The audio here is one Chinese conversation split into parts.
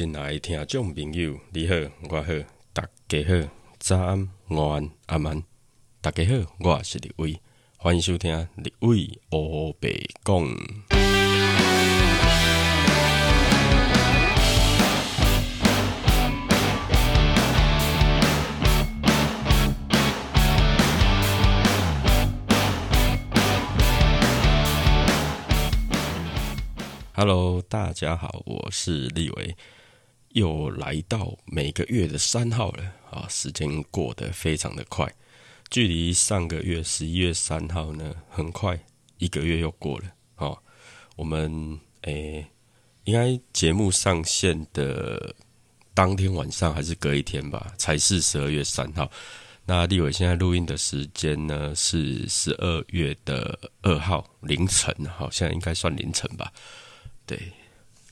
亲爱的听众朋友，你好，我好，大家好，早安、午安、晚安，大家好，我是李伟，欢迎收听李伟欧北讲。Hello，大家好，我是立伟，又来到每个月的三号了啊！时间过得非常的快，距离上个月十一月三号呢，很快一个月又过了啊！我们诶，应该节目上线的当天晚上还是隔一天吧，才是十二月三号。那立伟现在录音的时间呢是十二月的二号凌晨，好，现在应该算凌晨吧。对，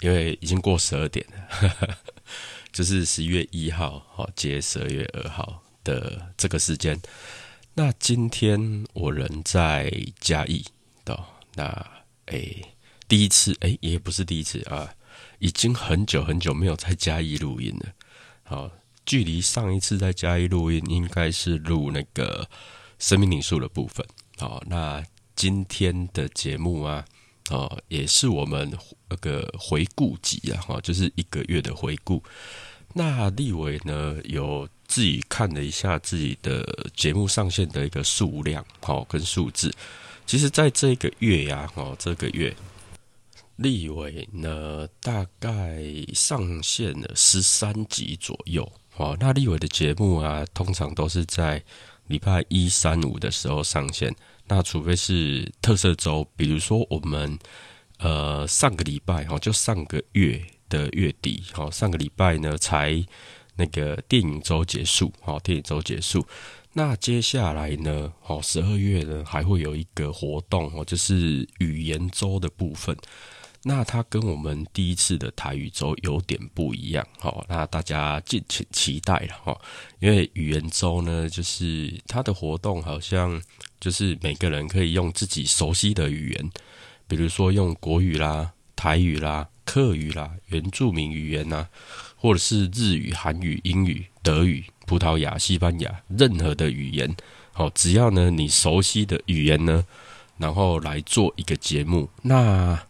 因为已经过十二点了，就是十一月一号，好接十二月二号的这个时间。那今天我人在嘉义的，那诶，第一次诶，也不是第一次啊，已经很久很久没有在嘉义录音了。好，距离上一次在嘉义录音，应该是录那个生命灵数的部分。好，那今天的节目啊。哦，也是我们那个回顾集啊，哈，就是一个月的回顾。那立伟呢，有自己看了一下自己的节目上线的一个数量，好跟数字。其实，在这个月呀，哦，这个月立伟呢，大概上线了十三集左右。哦，那立伟的节目啊，通常都是在礼拜一、三、五的时候上线。那除非是特色周，比如说我们呃上个礼拜哈，就上个月的月底哈，上个礼拜呢才那个电影周结束哈，电影周结束。那接下来呢，哦十二月呢还会有一个活动哦，就是语言周的部分。那它跟我们第一次的台语周有点不一样哦，那大家敬请期待了哈，因为语言周呢，就是它的活动好像。就是每个人可以用自己熟悉的语言，比如说用国语啦、台语啦、客语啦、原住民语言呐，或者是日语、韩语、英语、德语、葡萄牙、西班牙，任何的语言，好，只要呢你熟悉的语言呢，然后来做一个节目，那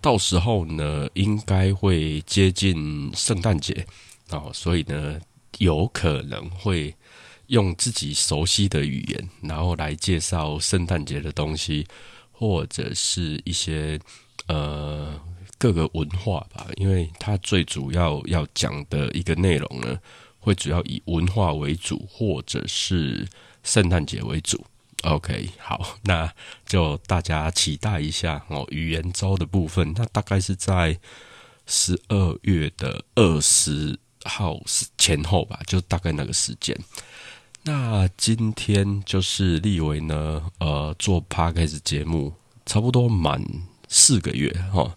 到时候呢应该会接近圣诞节哦，所以呢有可能会。用自己熟悉的语言，然后来介绍圣诞节的东西，或者是一些呃各个文化吧。因为它最主要要讲的一个内容呢，会主要以文化为主，或者是圣诞节为主。OK，好，那就大家期待一下哦。语言周的部分，那大概是在十二月的二十号前后吧，就大概那个时间。那今天就是立维呢，呃，做 podcast 节目差不多满四个月哈，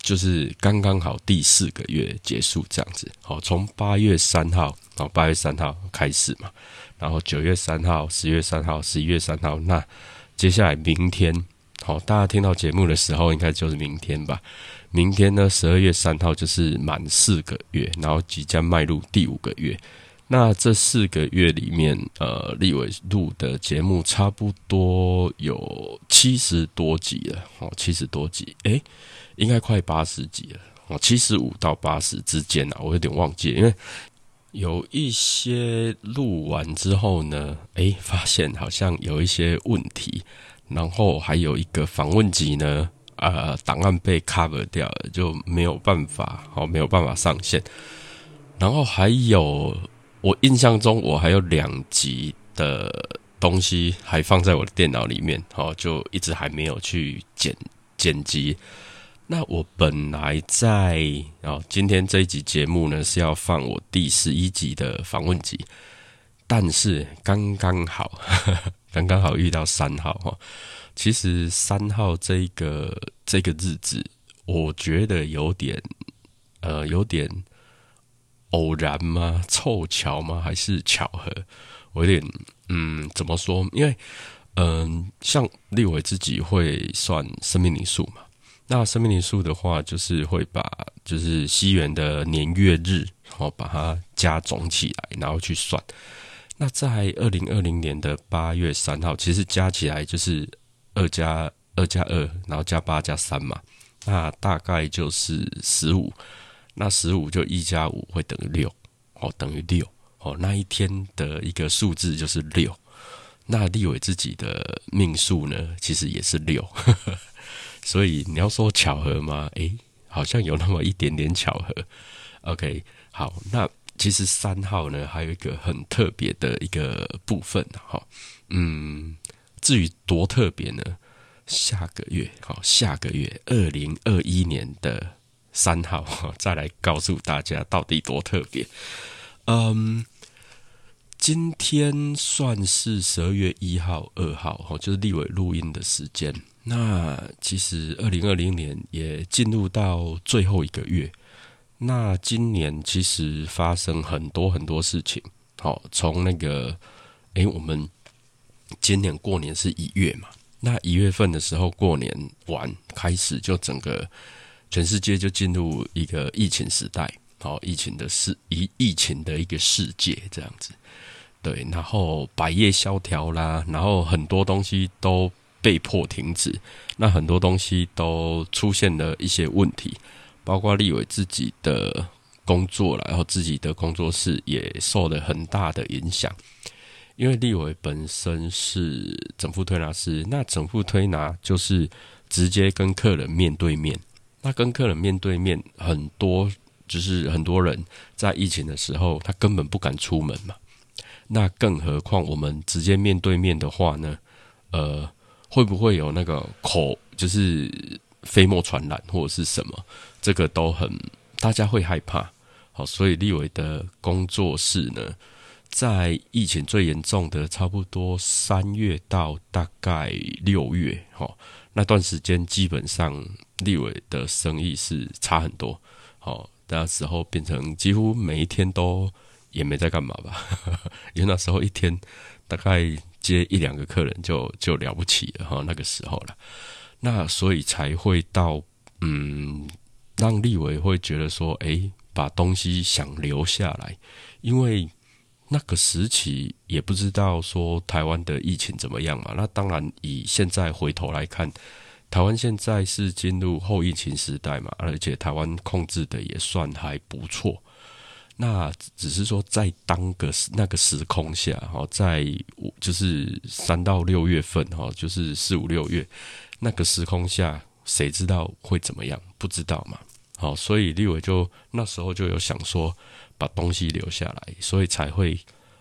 就是刚刚好第四个月结束这样子。好，从八月三号，哦，八月三号开始嘛，然后九月三号、十月三号、十一月三号，那接下来明天，好，大家听到节目的时候应该就是明天吧？明天呢，十二月三号就是满四个月，然后即将迈入第五个月。那这四个月里面，呃，立伟录的节目差不多有七十多集了，哦，七十多集，诶，应该快八十集了，哦，七十五到八十之间啊，我有点忘记，因为有一些录完之后呢，诶，发现好像有一些问题，然后还有一个访问集呢，呃，档案被 cover 掉了，就没有办法，哦，没有办法上线，然后还有。我印象中，我还有两集的东西还放在我的电脑里面，好，就一直还没有去剪剪辑。那我本来在哦，今天这一集节目呢是要放我第十一集的访问集，但是刚刚好，刚刚好遇到三号哈。其实三号这个这个日子，我觉得有点呃，有点。偶然吗？凑巧吗？还是巧合？我有点嗯，怎么说？因为嗯，像立伟自己会算生命灵数嘛，那生命灵数的话，就是会把就是西元的年月日，好把它加总起来，然后去算。那在二零二零年的八月三号，其实加起来就是二加二加二，然后加八加三嘛，那大概就是十五。那十五就一加五会等于六，哦，等于六，哦，那一天的一个数字就是六。那立伟自己的命数呢，其实也是六。所以你要说巧合吗？诶，好像有那么一点点巧合。OK，好，那其实三号呢，还有一个很特别的一个部分哈。嗯，至于多特别呢，下个月，好，下个月二零二一年的三号，再来告诉大家到底多特别。嗯，今天算是十二月一号、二号，哈，就是立伟录音的时间。那其实二零二零年也进入到最后一个月，那今年其实发生很多很多事情。好，从那个，诶，我们今年过年是一月嘛，那一月份的时候过年完开始，就整个全世界就进入一个疫情时代，好，疫情的世疫疫情的一个世界这样子。对，然后百业萧条啦，然后很多东西都。被迫停止，那很多东西都出现了一些问题，包括立伟自己的工作，然后自己的工作室也受了很大的影响。因为立伟本身是整副推拿师，那整副推拿就是直接跟客人面对面，那跟客人面对面，很多就是很多人在疫情的时候，他根本不敢出门嘛，那更何况我们直接面对面的话呢，呃。会不会有那个口就是飞沫传染或者是什么？这个都很大家会害怕。好，所以立伟的工作室呢，在疫情最严重的差不多三月到大概六月，哈，那段时间基本上立伟的生意是差很多。好，那时候变成几乎每一天都也没在干嘛吧？因为那时候一天大概。接一两个客人就就了不起了哈，那个时候了，那所以才会到嗯，让立伟会觉得说，诶，把东西想留下来，因为那个时期也不知道说台湾的疫情怎么样嘛。那当然以现在回头来看，台湾现在是进入后疫情时代嘛，而且台湾控制的也算还不错。那只是说，在当个那个时空下，哈，在就是三到六月份，哈，就是四五六月那个时空下，谁知道会怎么样？不知道嘛。好，所以立伟就那时候就有想说，把东西留下来，所以才会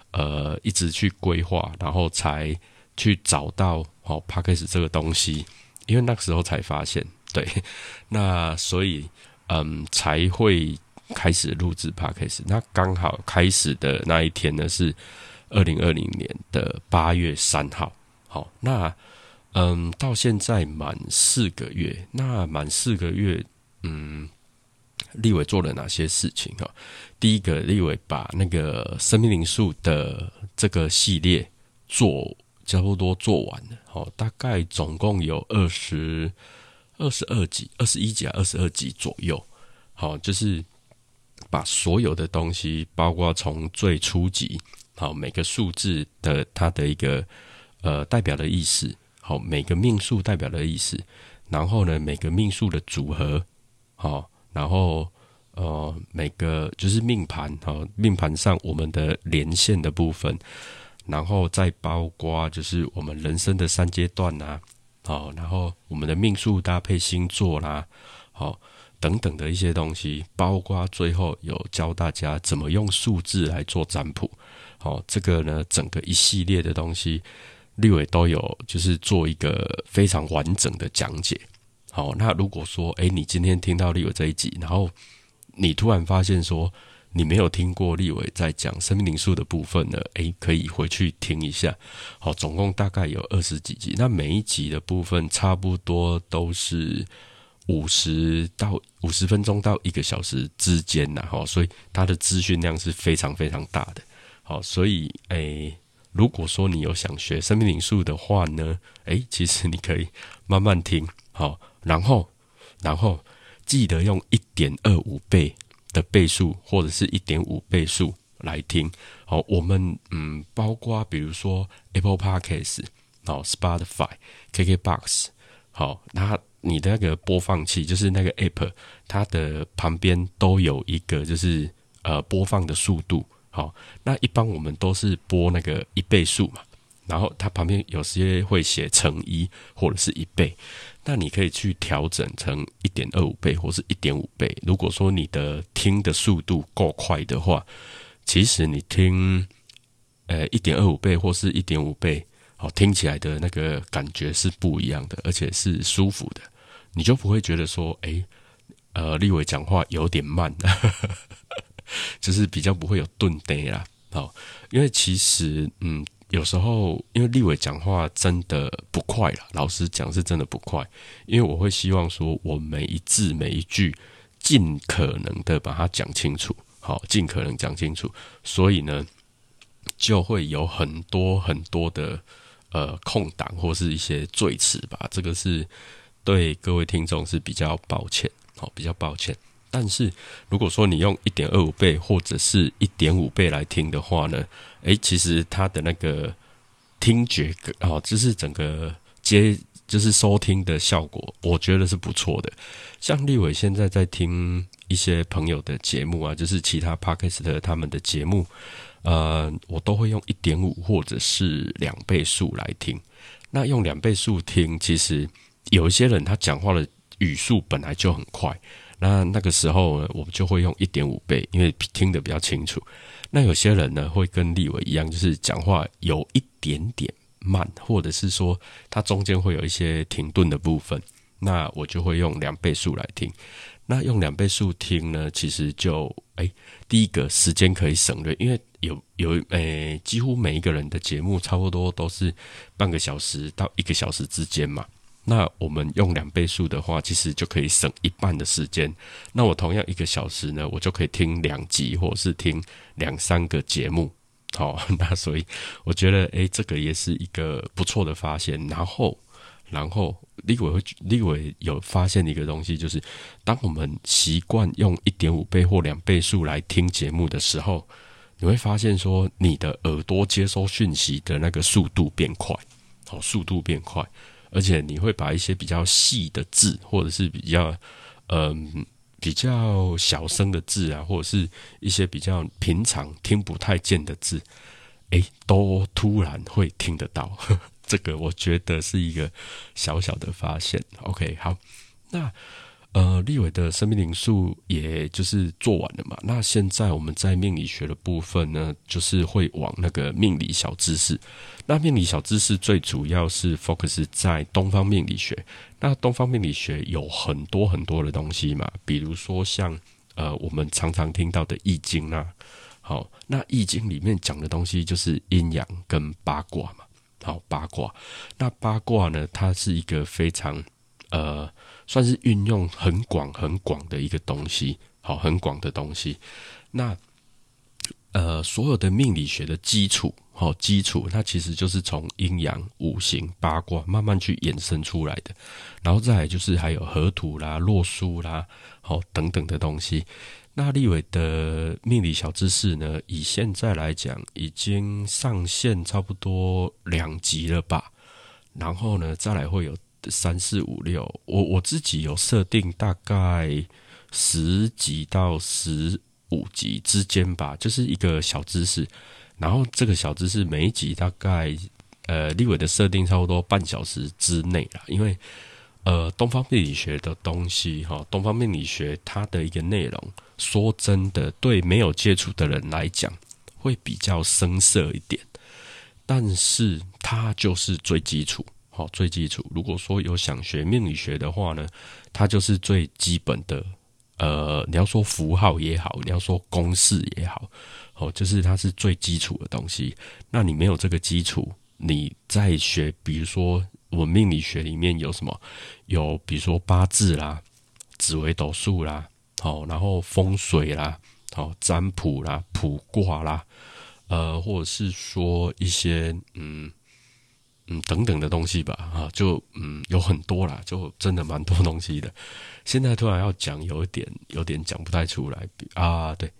呃一直去规划，然后才去找到好 p a c k a g e 这个东西，因为那个时候才发现，对，那所以嗯才会。开始录制 podcast，那刚好开始的那一天呢是二零二零年的八月三号。好，那嗯，到现在满四个月，那满四个月，嗯，立伟做了哪些事情哈？第一个，立伟把那个生命灵数的这个系列做差不多做完了，好，大概总共有二十二十二集、二十一集啊，二十二集左右。好，就是。把所有的东西，包括从最初级，好每个数字的它的一个呃代表的意思，好每个命数代表的意思，然后呢每个命数的组合，好，然后呃每个就是命盘，好命盘上我们的连线的部分，然后再包括就是我们人生的三阶段呐，好，然后我们的命数搭配星座啦，好。等等的一些东西，包括最后有教大家怎么用数字来做占卜。好，这个呢，整个一系列的东西，立伟都有，就是做一个非常完整的讲解。好，那如果说，诶，你今天听到立伟这一集，然后你突然发现说你没有听过立伟在讲生命灵数的部分呢，诶，可以回去听一下。好，总共大概有二十几集，那每一集的部分差不多都是。五十到五十分钟到一个小时之间呐，哈，所以它的资讯量是非常非常大的。好，所以诶，如果说你有想学生命灵数的话呢，诶，其实你可以慢慢听，好，然后然后记得用一点二五倍的倍数或者是一点五倍数来听。好，我们嗯，包括比如说 Apple Podcast，好，Spotify、KKBox，好，那你的那个播放器就是那个 App，它的旁边都有一个就是呃播放的速度。好，那一般我们都是播那个一倍数嘛。然后它旁边有些会写乘一或者是一倍，那你可以去调整成一点二五倍或是一点五倍。如果说你的听的速度够快的话，其实你听呃一点二五倍或是一点五倍，好听起来的那个感觉是不一样的，而且是舒服的，你就不会觉得说，哎，呃，立伟讲话有点慢，就是比较不会有顿呆啦。好，因为其实嗯。有时候，因为立伟讲话真的不快了，老实讲是真的不快。因为我会希望说，我每一字每一句尽可能的把它讲清楚，好，尽可能讲清楚。所以呢，就会有很多很多的呃空档或是一些赘词吧。这个是对各位听众是比较抱歉，好，比较抱歉。但是如果说你用一点二五倍或者是一点五倍来听的话呢，诶，其实它的那个听觉啊，就是整个接就是收听的效果，我觉得是不错的。像立伟现在在听一些朋友的节目啊，就是其他 p o d c s t 他们的节目，呃，我都会用一点五或者是两倍速来听。那用两倍速听，其实有一些人他讲话的语速本来就很快。那那个时候，我们就会用一点五倍，因为听得比较清楚。那有些人呢，会跟立伟一样，就是讲话有一点点慢，或者是说他中间会有一些停顿的部分。那我就会用两倍速来听。那用两倍速听呢，其实就哎，第一个时间可以省略，因为有有诶，几乎每一个人的节目差不多都是半个小时到一个小时之间嘛。那我们用两倍速的话，其实就可以省一半的时间。那我同样一个小时呢，我就可以听两集，或者是听两三个节目。好，那所以我觉得，诶，这个也是一个不错的发现。然后，然后立伟立伟有发现的一个东西，就是当我们习惯用一点五倍或两倍速来听节目的时候，你会发现说，你的耳朵接收讯息的那个速度变快，好，速度变快。而且你会把一些比较细的字，或者是比较嗯比较小声的字啊，或者是一些比较平常听不太见的字，诶，都突然会听得到。这个我觉得是一个小小的发现。OK，好，那。呃，立伟的生命灵数也就是做完了嘛。那现在我们在命理学的部分呢，就是会往那个命理小知识。那命理小知识最主要是 focus 在东方命理学。那东方命理学有很多很多的东西嘛，比如说像呃我们常常听到的易经啊。好，那易经里面讲的东西就是阴阳跟八卦嘛。好，八卦。那八卦呢，它是一个非常呃。算是运用很广很广的一个东西，好，很广的东西。那呃，所有的命理学的基础，好，基础，它其实就是从阴阳、五行、八卦慢慢去衍生出来的。然后再来就是还有河图啦、洛书啦，好等等的东西。那立伟的命理小知识呢，以现在来讲，已经上线差不多两集了吧？然后呢，再来会有。三四五六，我我自己有设定大概十集到十五集之间吧，就是一个小知识。然后这个小知识每一集大概呃立伟的设定差不多半小时之内啦，因为呃东方命理学的东西哈，东方命理学它的一个内容，说真的，对没有接触的人来讲会比较生涩一点，但是它就是最基础。好，最基础。如果说有想学命理学的话呢，它就是最基本的。呃，你要说符号也好，你要说公式也好，哦，就是它是最基础的东西。那你没有这个基础，你在学，比如说我命理学里面有什么？有比如说八字啦、紫微斗数啦，好，然后风水啦，好，占卜啦、卜卦啦，呃，或者是说一些嗯。嗯等等的东西吧，啊，就嗯有很多啦，就真的蛮多东西的。现在突然要讲，有一点有点讲不太出来啊。对，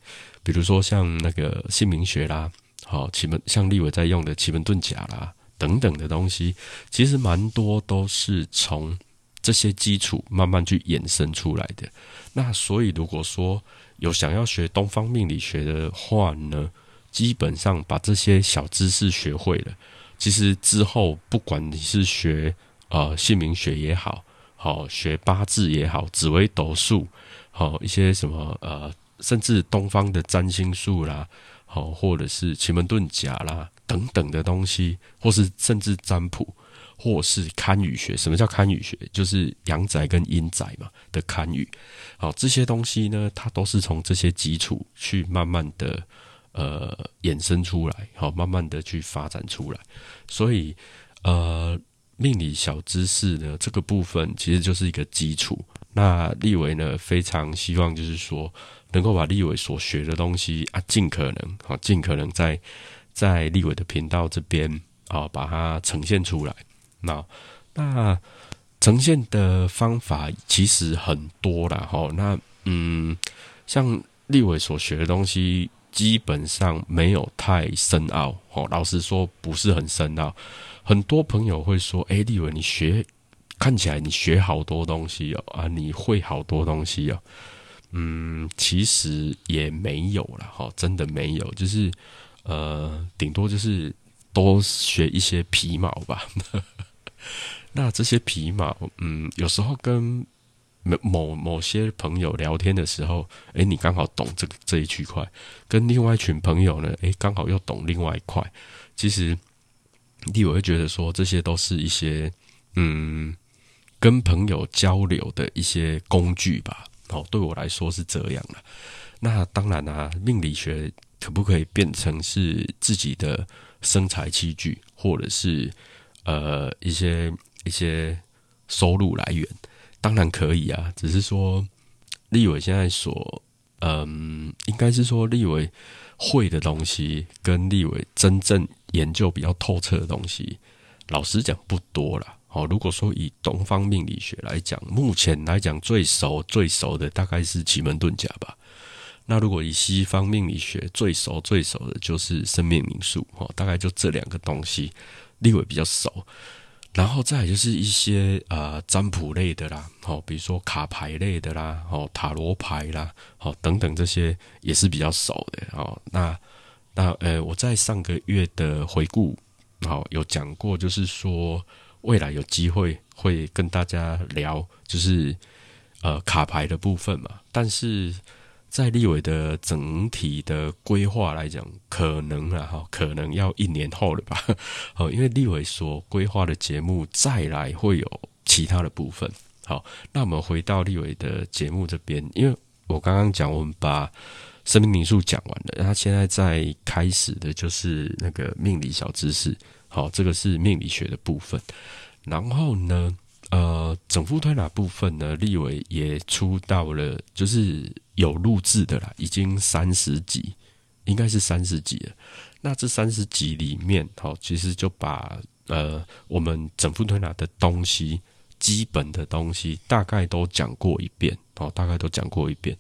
比如说像那个姓名学啦，好奇门，像立伟在用的奇门遁甲啦等等的东西，其实蛮多都是从这些基础慢慢去衍生出来的。那所以如果说有想要学东方命理学的话呢，基本上把这些小知识学会了，其实之后不管你是学呃姓名学也好。好学八字也好，紫微斗数，好一些什么呃，甚至东方的占星术啦，好或者是奇门遁甲啦等等的东西，或是甚至占卜，或是堪舆学。什么叫堪舆学？就是阳宅跟阴宅嘛的堪舆。好，这些东西呢，它都是从这些基础去慢慢的呃衍生出来，好，慢慢的去发展出来。所以呃。命理小知识呢，这个部分其实就是一个基础。那立伟呢，非常希望就是说，能够把立伟所学的东西啊，尽可能啊，尽可能在在立伟的频道这边啊，把它呈现出来。那那呈现的方法其实很多了哈。那嗯，像立伟所学的东西，基本上没有太深奥。哦，老实说，不是很深奥。很多朋友会说：“哎，立伟，你学看起来你学好多东西哦，啊，你会好多东西哦。”嗯，其实也没有了哈，真的没有，就是呃，顶多就是多学一些皮毛吧。那这些皮毛，嗯，有时候跟某某些朋友聊天的时候，哎，你刚好懂这个这一区块；跟另外一群朋友呢，哎，刚好又懂另外一块。其实。第，我会觉得说，这些都是一些嗯，跟朋友交流的一些工具吧。哦，对我来说是这样的。那当然啊，命理学可不可以变成是自己的生财器具，或者是呃一些一些收入来源？当然可以啊，只是说立伟现在所嗯，应该是说立伟会的东西，跟立伟真正。研究比较透彻的东西，老实讲不多了。哦，如果说以东方命理学来讲，目前来讲最熟最熟的大概是奇门遁甲吧。那如果以西方命理学最熟最熟的就是生命灵数，哦，大概就这两个东西，立伟比较熟。然后再就是一些呃占卜类的啦，哦，比如说卡牌类的啦，哦，塔罗牌啦，哦，等等这些也是比较少的。哦，那。那呃，我在上个月的回顾，好有讲过，就是说未来有机会会跟大家聊，就是呃卡牌的部分嘛。但是在立伟的整体的规划来讲，可能啊哈，可能要一年后了吧。哦，因为立伟所规划的节目再来会有其他的部分。好，那我们回到立伟的节目这边，因为我刚刚讲，我们把。生命灵数讲完了，他现在在开始的就是那个命理小知识，好，这个是命理学的部分。然后呢，整副推拿部分呢，立伟也出到了，就是有录制的啦，已经三十集，应该是三十集了。那这三十集里面，好，其实就把呃我们整副推拿的东西，基本的东西大概都讲过一遍，哦，大概都讲过一遍。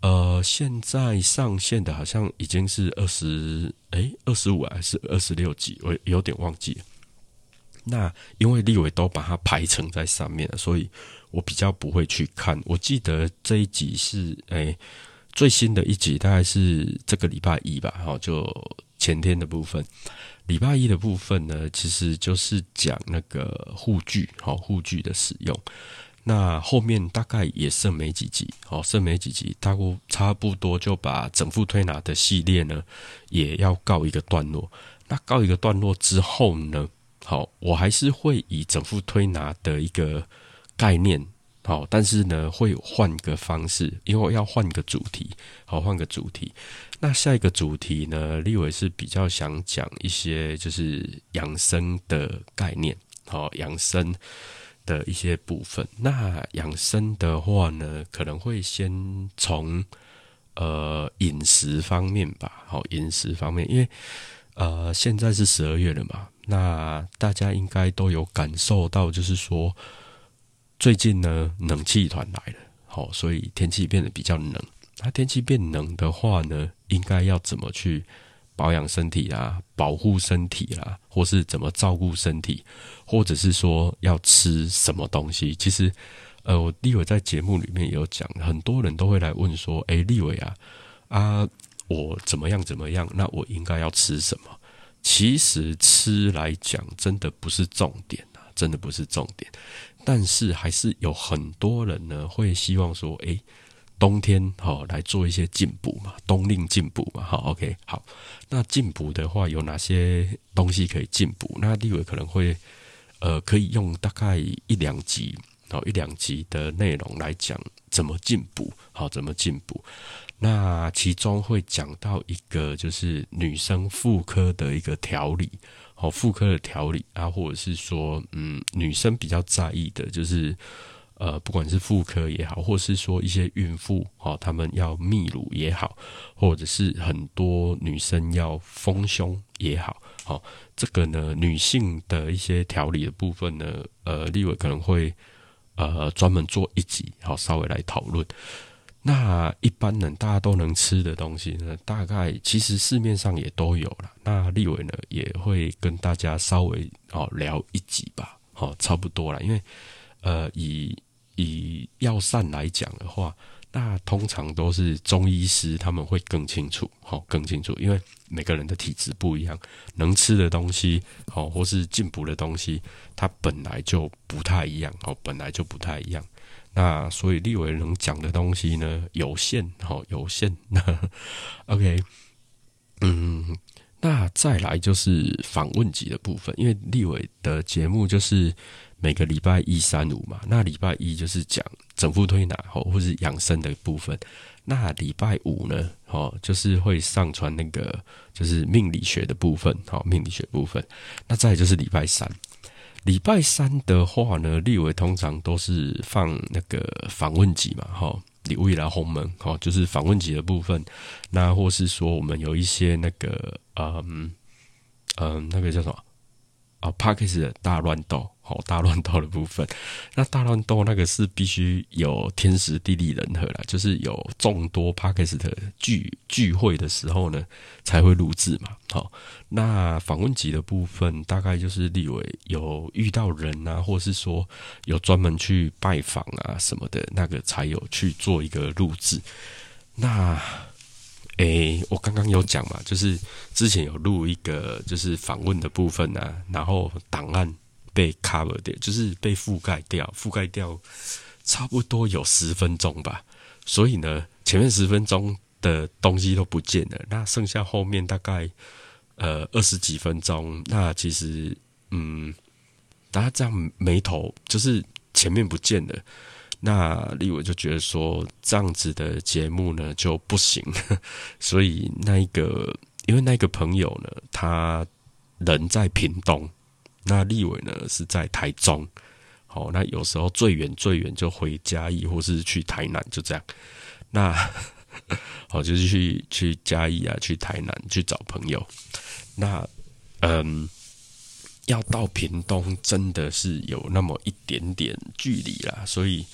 呃，现在上线的好像已经是二十，哎，二十五还是二十六集，我有点忘记了。那因为立伟都把它排成在上面了，所以我比较不会去看。我记得这一集是，哎，最新的一集大概是这个礼拜一吧，好，就前天的部分。礼拜一的部分呢，其实就是讲那个护具，好，护具的使用。那后面大概也剩没几集，哦，剩没几集，大概差不多就把整副推拿的系列呢，也要告一个段落。那告一个段落之后呢，好，我还是会以整副推拿的一个概念，好，但是呢，会换个方式，因为我要换个主题，好，换个主题。那下一个主题呢，立伟是比较想讲一些就是养生的概念，好，养生。的一些部分，那养生的话呢，可能会先从呃饮食方面吧。好，饮食方面，因为呃现在是十二月了嘛，那大家应该都有感受到，就是说最近呢冷气团来了，好，所以天气变得比较冷。那天气变冷的话呢，应该要怎么去保养身体啊，保护身体啊，或是怎么照顾身体，或者是说要吃什么东西？其实，呃，我立伟在节目里面有讲，很多人都会来问说：“哎，立伟啊，啊，我怎么样怎么样？那我应该要吃什么？”其实吃来讲，真的不是重点啊，真的不是重点。但是还是有很多人呢，会希望说：“哎。”冬天好来做一些进补嘛，冬令进补嘛，好，OK，好。那进补的话有哪些东西可以进补？那立伟可能会呃，可以用大概一两集，好一两集的内容来讲怎么进补，好怎么进补。那其中会讲到一个就是女生妇科的一个调理，好妇科的调理啊，或者是说嗯，女生比较在意的就是。呃，不管是妇科也好，或是说一些孕妇哦，他们要泌乳也好，或者是很多女生要丰胸也好，好，这个呢，女性的一些调理的部分呢，呃，立伟可能会呃专门做一集，好，稍微来讨论。那一般人大家都能吃的东西呢，大概其实市面上也都有了。那立伟呢，也会跟大家稍微哦聊一集吧，好，差不多了，因为呃以。以药膳来讲的话，那通常都是中医师他们会更清楚，好更清楚，因为每个人的体质不一样，能吃的东西，好或是进补的东西，它本来就不太一样，哦，本来就不太一样。那所以立伟能讲的东西呢，有限，好有限。那 OK，嗯，那再来就是访问集的部分，因为立伟的节目就是。每个礼拜一、三、五嘛，那礼拜一就是讲整副推拿哦，或是养生的部分。那礼拜五呢，哦，就是会上传那个就是命理学的部分，好，命理学部分。那再就是礼拜三，礼拜三的话呢，立委通常都是放那个访问集嘛，哈，礼未来红门，哈，就是访问集的部分。那或是说我们有一些那个，嗯嗯，那个叫什么啊 p a r k e s 的大乱斗。好大乱斗的部分，那大乱斗那个是必须有天时地利人和啦，就是有众多 p a k 斯 s t 聚聚会的时候呢，才会录制嘛。好，那访问集的部分，大概就是立伟有遇到人啊，或是说有专门去拜访啊什么的，那个才有去做一个录制。那，诶，我刚刚有讲嘛，就是之前有录一个就是访问的部分啊，然后档案。被 cover 掉，就是被覆盖掉，覆盖掉差不多有十分钟吧。所以呢，前面十分钟的东西都不见了，那剩下后面大概呃二十几分钟。那其实嗯，大家这样眉头就是前面不见了。那立伟就觉得说这样子的节目呢就不行，所以那一个因为那个朋友呢，他人在屏东。那立伟呢是在台中，好，那有时候最远最远就回嘉义或是去台南，就这样。那 好，就是去去嘉义啊，去台南去找朋友。那嗯，要到屏东真的是有那么一点点距离啦，所以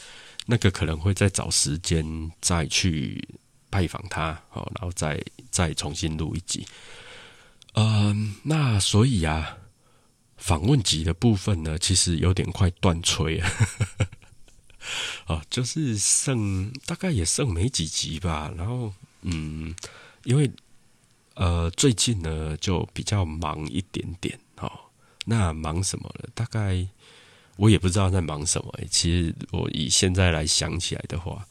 那个可能会再找时间再去拜访他，好，然后再再重新录一集。嗯，那所以啊。访问集的部分呢，其实有点快断吹了，啊，就是剩大概也剩没几集吧。然后，嗯，因为呃最近呢就比较忙一点点，哦，那忙什么了？大概我也不知道在忙什么。其实我以现在来想起来的话，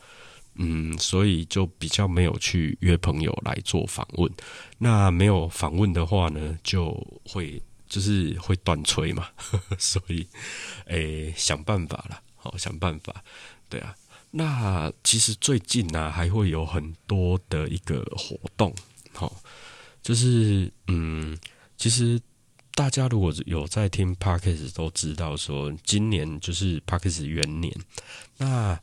嗯，所以就比较没有去约朋友来做访问。那没有访问的话呢，就会。就是会断吹嘛，所以，诶，想办法了，好想办法，对啊。那其实最近呢，还会有很多的一个活动，好，就是嗯，其实大家如果有在听 Parkes 都知道，说今年就是 Parkes 元年。那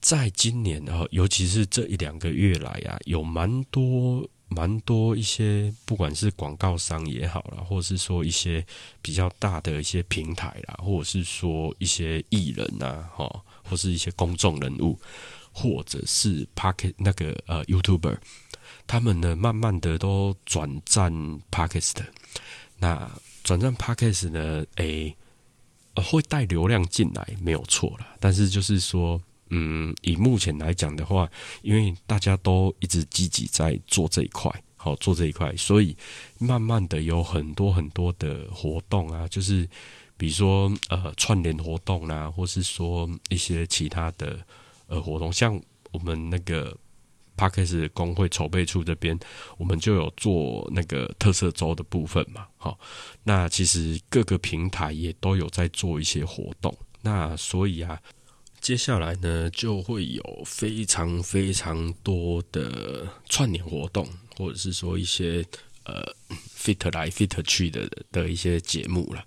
在今年，然后尤其是这一两个月来啊，有蛮多蛮多一些，不管是广告商也好啦，或者是说一些比较大的一些平台啦，或者是说一些艺人呐，哈，或是一些公众人物，或者是 Pocket 那个呃 YouTuber，他们呢，慢慢的都转战 Pocket。那转战 Pocket 呢，诶，会带流量进来，没有错了。但是就是说。嗯，以目前来讲的话，因为大家都一直积极在做这一块，好做这一块，所以慢慢的有很多很多的活动啊，就是比如说呃串联活动啊，或是说一些其他的呃活动，像我们那个 Parkes 工会筹备处这边，我们就有做那个特色周的部分嘛，好，那其实各个平台也都有在做一些活动，那所以啊。接下来呢，就会有非常非常多的串联活动，或者是说一些呃 fit 来 fit 去的的一些节目了。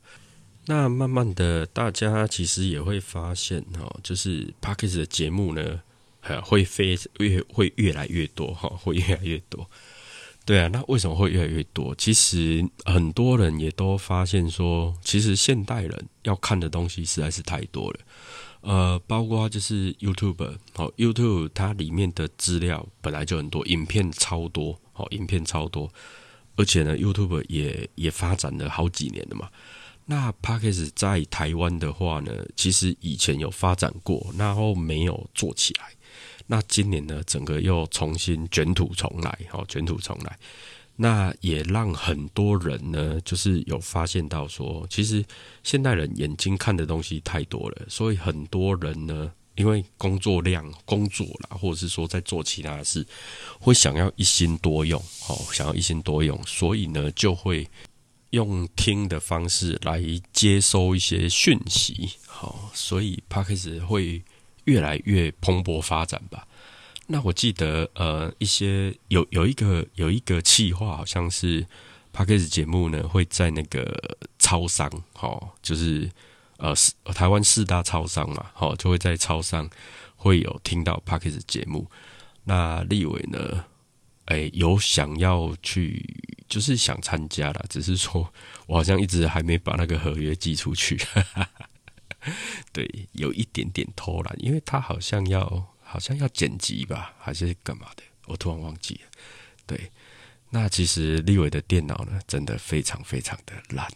那慢慢的，大家其实也会发现哈，就是 Parkes 的节目呢，呃，会非越会越来越多哈，会越来越多。对啊，那为什么会越来越多？其实很多人也都发现说，其实现代人要看的东西实在是太多了。呃，包括就是 YouTube，好，YouTube 它里面的资料本来就很多，影片超多，好，影片超多，而且呢，YouTube 也也发展了好几年了嘛。那 Parkes 在台湾的话呢，其实以前有发展过，然后没有做起来。那今年呢，整个又重新卷土重来，好，卷土重来。那也让很多人呢，就是有发现到说，其实现代人眼睛看的东西太多了，所以很多人呢，因为工作量、工作啦，或者是说在做其他的事，会想要一心多用，哦，想要一心多用，所以呢，就会用听的方式来接收一些讯息，好，所以 p a c k e 会越来越蓬勃发展吧。那我记得，呃，一些有有一个有一个企划，好像是 p a c k a g e 节目呢，会在那个超商，哦，就是呃四，台湾四大超商嘛，哦，就会在超商会有听到 p a c k a g e 节目。那立伟呢，哎，有想要去，就是想参加了，只是说我好像一直还没把那个合约寄出去，对，有一点点偷懒，因为他好像要。好像要剪辑吧，还是干嘛的？我突然忘记了。对，那其实立伟的电脑呢，真的非常非常的烂，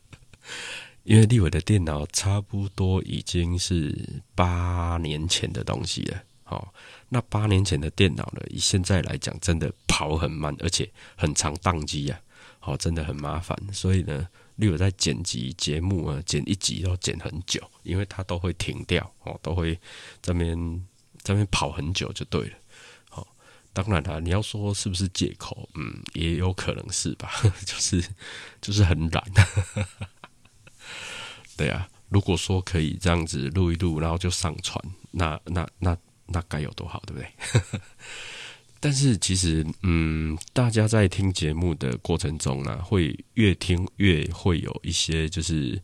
因为立伟的电脑差不多已经是八年前的东西了。好，那八年前的电脑呢，以现在来讲，真的跑很慢，而且很长宕机啊。好，真的很麻烦。所以呢，立伟在剪辑节目啊，剪一集要剪很久，因为它都会停掉哦，都会这边。在那跑很久就对了，好，当然啦，你要说是不是借口，嗯，也有可能是吧，就是就是很懒，对啊，如果说可以这样子录一录，然后就上传，那那那那该有多好，对不对？但是其实，嗯，大家在听节目的过程中呢，会越听越会有一些就是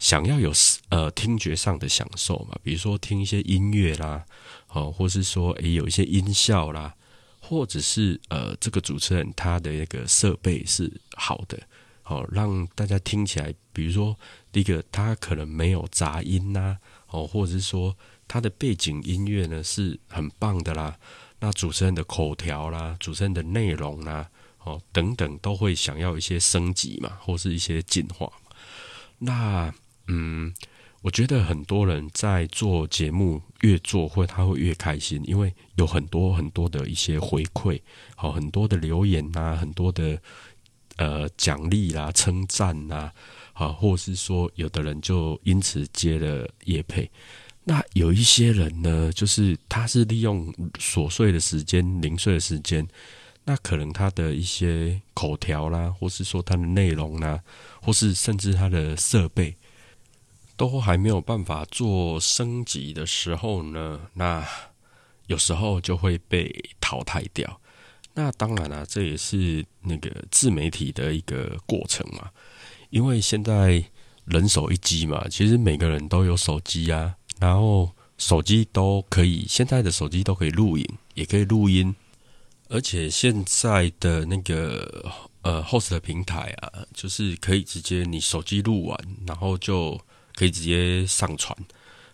想要有呃听觉上的享受嘛，比如说听一些音乐啦。哦，或是说，诶，有一些音效啦，或者是呃，这个主持人他的那个设备是好的，好让大家听起来，比如说第一个，他可能没有杂音呐，哦，或者是说他的背景音乐呢是很棒的啦，那主持人的口条啦，主持人的内容啦，哦等等，都会想要一些升级嘛，或是一些进化，那嗯。我觉得很多人在做节目，越做会他会越开心，因为有很多很多的一些回馈，好很多的留言呐，很多的呃奖励啦、称赞呐，好，或是说有的人就因此接了业配。那有一些人呢，就是他是利用琐碎的时间、零碎的时间，那可能他的一些口条啦，或是说他的内容啦，或是甚至他的设备。都还没有办法做升级的时候呢，那有时候就会被淘汰掉。那当然了，这也是那个自媒体的一个过程嘛。因为现在人手一机嘛，其实每个人都有手机啊，然后手机都可以，现在的手机都可以录影，也可以录音，而且现在的那个呃 host 的平台啊，就是可以直接你手机录完，然后就可以直接上传。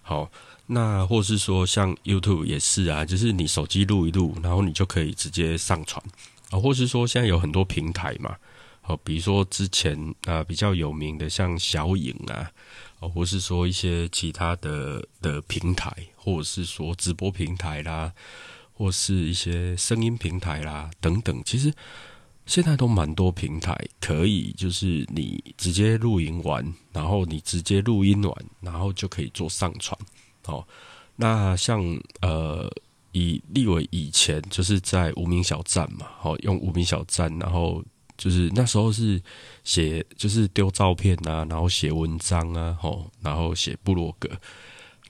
好，那或是说像 YouTube 也是啊，就是你手机录一录，然后你就可以直接上传啊。或是说现在有很多平台嘛，好，比如说之前啊比较有名的像小影啊，或是说一些其他的的平台，或者是说直播平台啦。或是一些声音平台啦，等等，其实现在都蛮多平台可以，就是你直接录音完，然后你直接录音完，然后就可以做上传。哦，那像呃，以立伟以前就是在无名小站嘛，哦用无名小站，然后就是那时候是写，就是丢照片啊，然后写文章啊，吼，然后写部落格，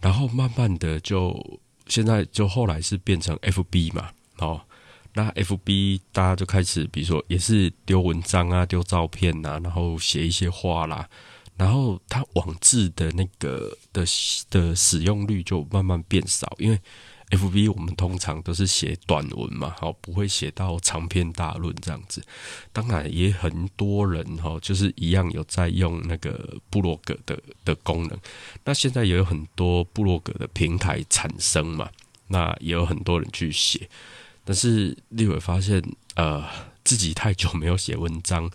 然后慢慢的就。现在就后来是变成 F B 嘛，哦，那 F B 大家就开始，比如说也是丢文章啊，丢照片呐，然后写一些话啦，然后它网志的那个的的使用率就慢慢变少，因为。F B 我们通常都是写短文嘛，好不会写到长篇大论这样子。当然也很多人哈，就是一样有在用那个部落格的的功能。那现在也有很多部落格的平台产生嘛，那也有很多人去写。但是立伟发现，呃，自己太久没有写文章，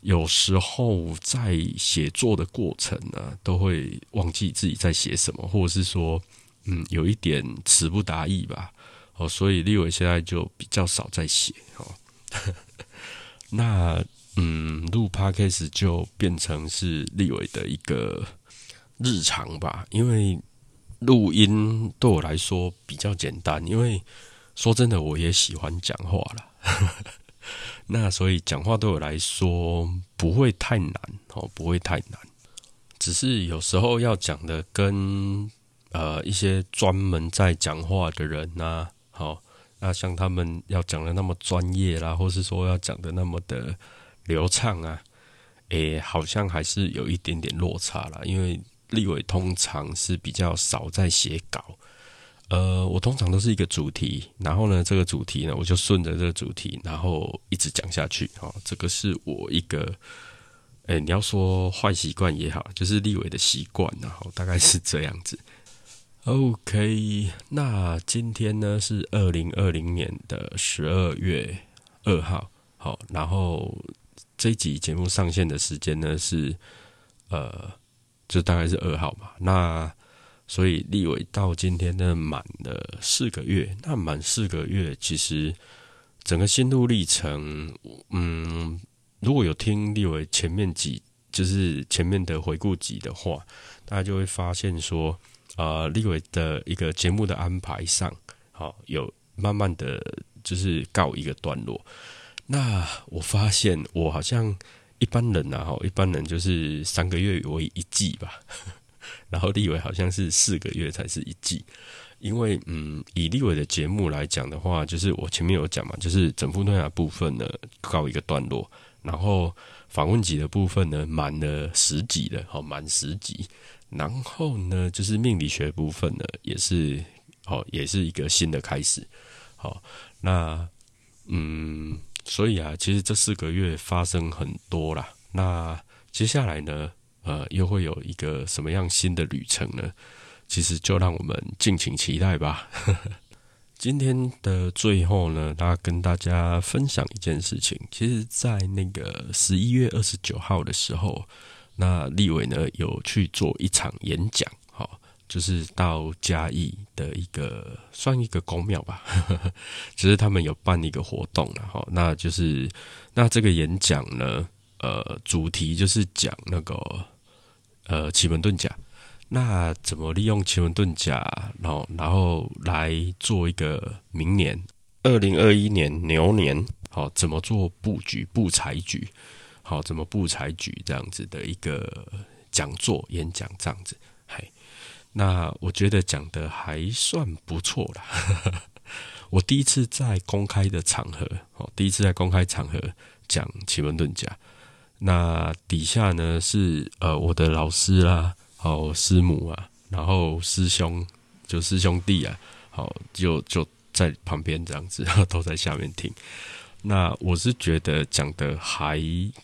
有时候在写作的过程呢，都会忘记自己在写什么，或者是说。嗯，有一点词不达意吧，哦，所以立伟现在就比较少在写哦。那嗯，录 podcast 就变成是立伟的一个日常吧，因为录音对我来说比较简单，因为说真的，我也喜欢讲话了。那所以讲话对我来说不会太难哦，不会太难，只是有时候要讲的跟。呃，一些专门在讲话的人呐，好，那像他们要讲的那么专业啦，或是说要讲的那么的流畅啊，诶，好像还是有一点点落差啦。因为立伟通常是比较少在写稿，呃，我通常都是一个主题，然后呢，这个主题呢，我就顺着这个主题，然后一直讲下去。哦，这个是我一个，诶，你要说坏习惯也好，就是立伟的习惯，然后大概是这样子。OK，那今天呢是二零二零年的十二月二号，好，然后这集节目上线的时间呢是呃，就大概是二号嘛。那所以立伟到今天呢满了四个月，那满四个月，其实整个心路历程，嗯，如果有听立伟前面几，就是前面的回顾集的话，大家就会发现说。呃，立伟的一个节目的安排上，好有慢慢的就是告一个段落。那我发现我好像一般人呐，哈，一般人就是三个月为一季吧。然后立伟好像是四个月才是一季，因为嗯，以立伟的节目来讲的话，就是我前面有讲嘛，就是整副诺亚部分呢告一个段落，然后访问集的部分呢满了十集了，好满十集。然后呢，就是命理学部分呢，也是好，也是一个新的开始。好，那嗯，所以啊，其实这四个月发生很多啦。那接下来呢，呃，又会有一个什么样新的旅程呢？其实就让我们敬请期待吧。今天的最后呢，大家跟大家分享一件事情。其实，在那个十一月二十九号的时候。那立伟呢有去做一场演讲，好，就是到嘉义的一个算一个公庙吧，只是他们有办一个活动了，那就是那这个演讲呢，呃，主题就是讲那个呃奇门遁甲，那怎么利用奇门遁甲，然后然后来做一个明年？二零二一年牛年，好，怎么做布局布财局。好，怎么布财局这样子的一个讲座演讲这样子，嘿，那我觉得讲的还算不错啦。我第一次在公开的场合，哦，第一次在公开场合讲奇门遁甲，那底下呢是呃我的老师啦，好师母啊，然后师兄就师兄弟啊，好就就在旁边这样子，都在下面听。那我是觉得讲的还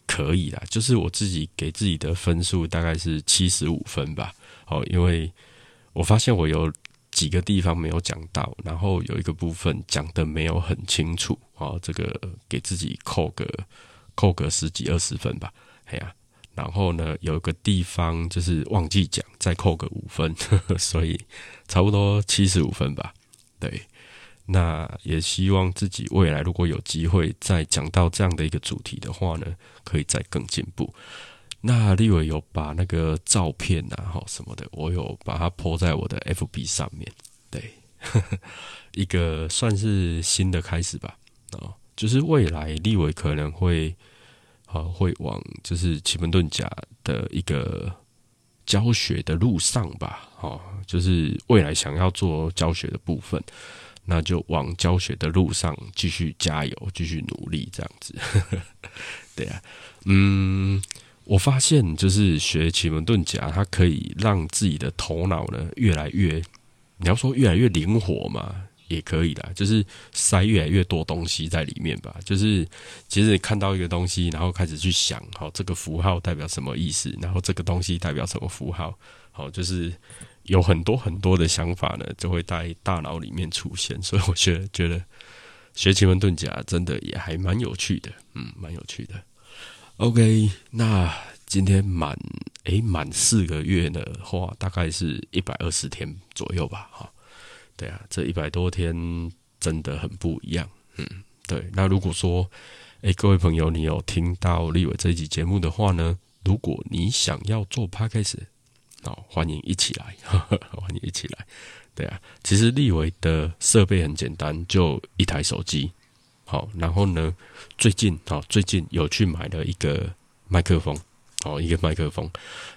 可以啦，就是我自己给自己的分数大概是七十五分吧。哦，因为我发现我有几个地方没有讲到，然后有一个部分讲的没有很清楚。哦，这个给自己扣个扣个十几二十分吧。哎呀，然后呢，有一个地方就是忘记讲，再扣个五分，所以差不多七十五分吧。对。那也希望自己未来如果有机会再讲到这样的一个主题的话呢，可以再更进步。那立伟有把那个照片啊，哈什么的，我有把它泼在我的 FB 上面。对，一个算是新的开始吧。哦，就是未来立伟可能会啊会往就是奇门遁甲的一个教学的路上吧。哦，就是未来想要做教学的部分。那就往教学的路上继续加油，继续努力，这样子。对啊，嗯，我发现就是学奇门遁甲，它可以让自己的头脑呢越来越，你要说越来越灵活嘛，也可以啦，就是塞越来越多东西在里面吧。就是其实你看到一个东西，然后开始去想，好，这个符号代表什么意思，然后这个东西代表什么符号，好，就是。有很多很多的想法呢，就会在大脑里面出现，所以我觉得觉得学奇门遁甲真的也还蛮有趣的，嗯，蛮有趣的。OK，那今天满诶满四个月的话，大概是一百二十天左右吧，哈，对啊，这一百多天真的很不一样，嗯，对。那如果说诶各位朋友，你有听到立伟这一集节目的话呢，如果你想要做 Podcast。好，欢迎一起来，欢迎一起来。对啊，其实立伟的设备很简单，就一台手机。好，然后呢，最近好，最近有去买了一个麦克风，哦，一个麦克风。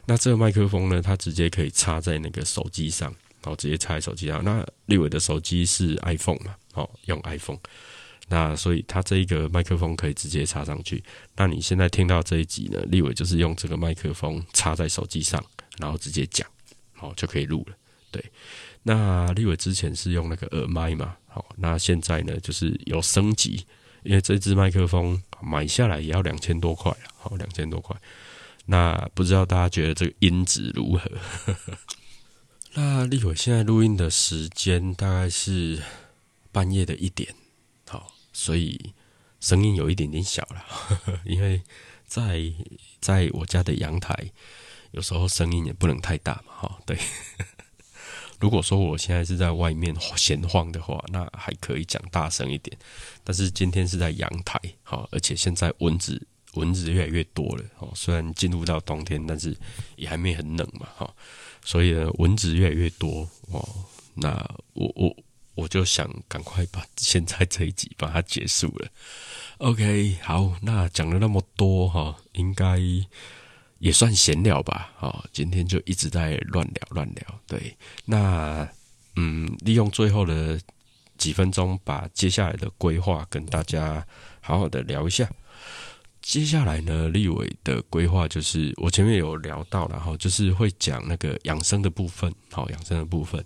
那这个麦克风呢，它直接可以插在那个手机上，然后直接插在手机上。那立伟的手机是 iPhone 嘛？好，用 iPhone。那所以它这一个麦克风可以直接插上去。那你现在听到这一集呢，立伟就是用这个麦克风插在手机上。然后直接讲，好就可以录了。对，那立伟之前是用那个耳麦嘛，好，那现在呢就是有升级，因为这支麦克风买下来也要两千多块啊，好两千多块。那不知道大家觉得这个音质如何？那立伟现在录音的时间大概是半夜的一点，好，所以声音有一点点小了，因为在在我家的阳台。有时候声音也不能太大嘛，哈，对。如果说我现在是在外面闲晃的话，那还可以讲大声一点。但是今天是在阳台，哈，而且现在蚊子蚊子越来越多了，哦，虽然进入到冬天，但是也还没很冷嘛，哈，所以呢，蚊子越来越多，哦，那我我我就想赶快把现在这一集把它结束了。OK，好，那讲了那么多，哈，应该。也算闲聊吧，哦，今天就一直在乱聊乱聊。对，那嗯，利用最后的几分钟，把接下来的规划跟大家好好的聊一下。接下来呢，立委的规划就是我前面有聊到，然后就是会讲那个养生的部分，好，养生的部分。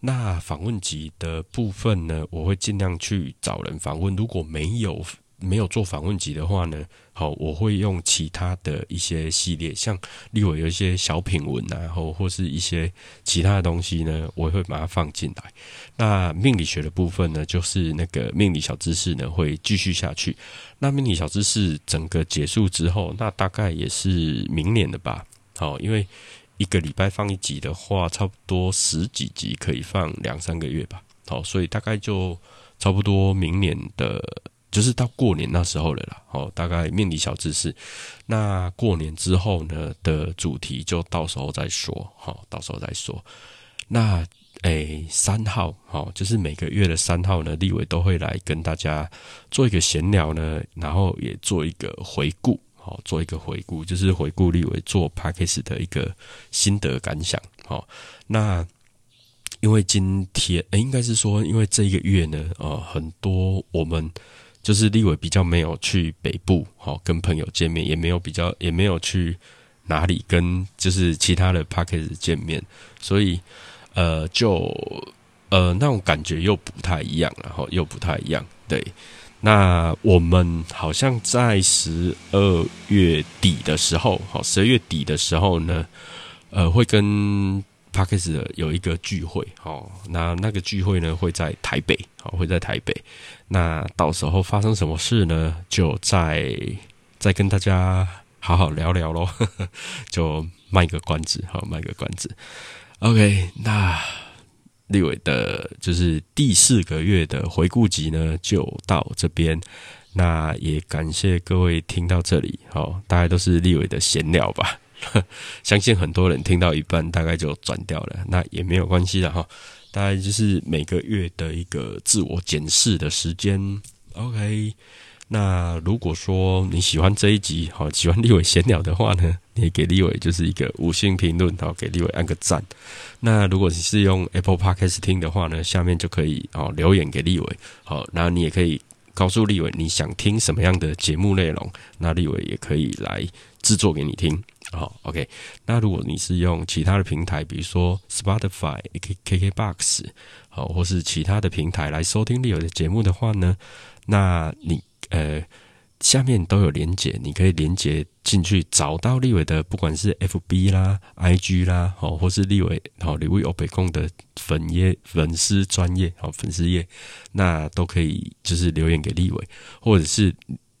那访问集的部分呢，我会尽量去找人访问，如果没有。没有做访问集的话呢，好，我会用其他的一些系列，像例如有一些小品文，然后或是一些其他的东西呢，我会把它放进来。那命理学的部分呢，就是那个命理小知识呢，会继续下去。那命理小知识整个结束之后，那大概也是明年的吧。好，因为一个礼拜放一集的话，差不多十几集可以放两三个月吧。好，所以大概就差不多明年的。就是到过年那时候了啦，哦，大概命理小知识。那过年之后呢的主题就到时候再说，好，到时候再说。那诶，三号，好，就是每个月的三号呢，立伟都会来跟大家做一个闲聊呢，然后也做一个回顾，好，做一个回顾，就是回顾立伟做 p a c k a g e 的一个心得感想，好。那因为今天诶，应该是说，因为这一个月呢，呃，很多我们。就是立伟比较没有去北部，好跟朋友见面，也没有比较，也没有去哪里跟就是其他的 p a c k a g e 见面，所以呃，就呃，那种感觉又不太一样，然后又不太一样。对，那我们好像在十二月底的时候，好，十二月底的时候呢，呃，会跟 Parkes 的有一个聚会，哦，那那个聚会呢会在台北，好，会在台北。那到时候发生什么事呢？就再再跟大家好好聊聊喽，就卖个关子，好，卖个关子。OK，那。立伟的，就是第四个月的回顾集呢，就到这边。那也感谢各位听到这里，好，大概都是立伟的闲聊吧。相信很多人听到一半，大概就转掉了，那也没有关系的哈。大概就是每个月的一个自我检视的时间。OK。那如果说你喜欢这一集，好喜欢立伟闲聊的话呢，你给立伟就是一个五星评论，好给立伟按个赞。那如果你是用 Apple Podcast 听的话呢，下面就可以哦留言给立伟，好，那你也可以告诉立伟你想听什么样的节目内容，那立伟也可以来制作给你听。好，OK。那如果你是用其他的平台，比如说 Spotify、K KKBox，好，或是其他的平台来收听立伟的节目的话呢，那你。呃，下面都有连接，你可以连接进去找到立伟的，不管是 F B 啦、I G 啦，好，或是立伟好立伟欧北贡的粉业粉丝专业好粉丝页，那都可以就是留言给立伟，或者是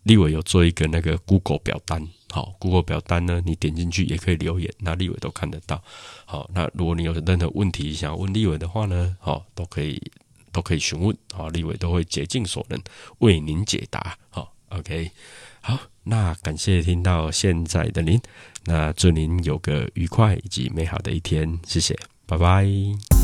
立伟有做一个那个 Google 表单，好，Google 表单呢，你点进去也可以留言，那立伟都看得到。好，那如果你有任何问题想要问立伟的话呢，好，都可以。都可以询问好，立伟都会竭尽所能为您解答。好，OK，好，那感谢听到现在的您，那祝您有个愉快以及美好的一天，谢谢，拜拜。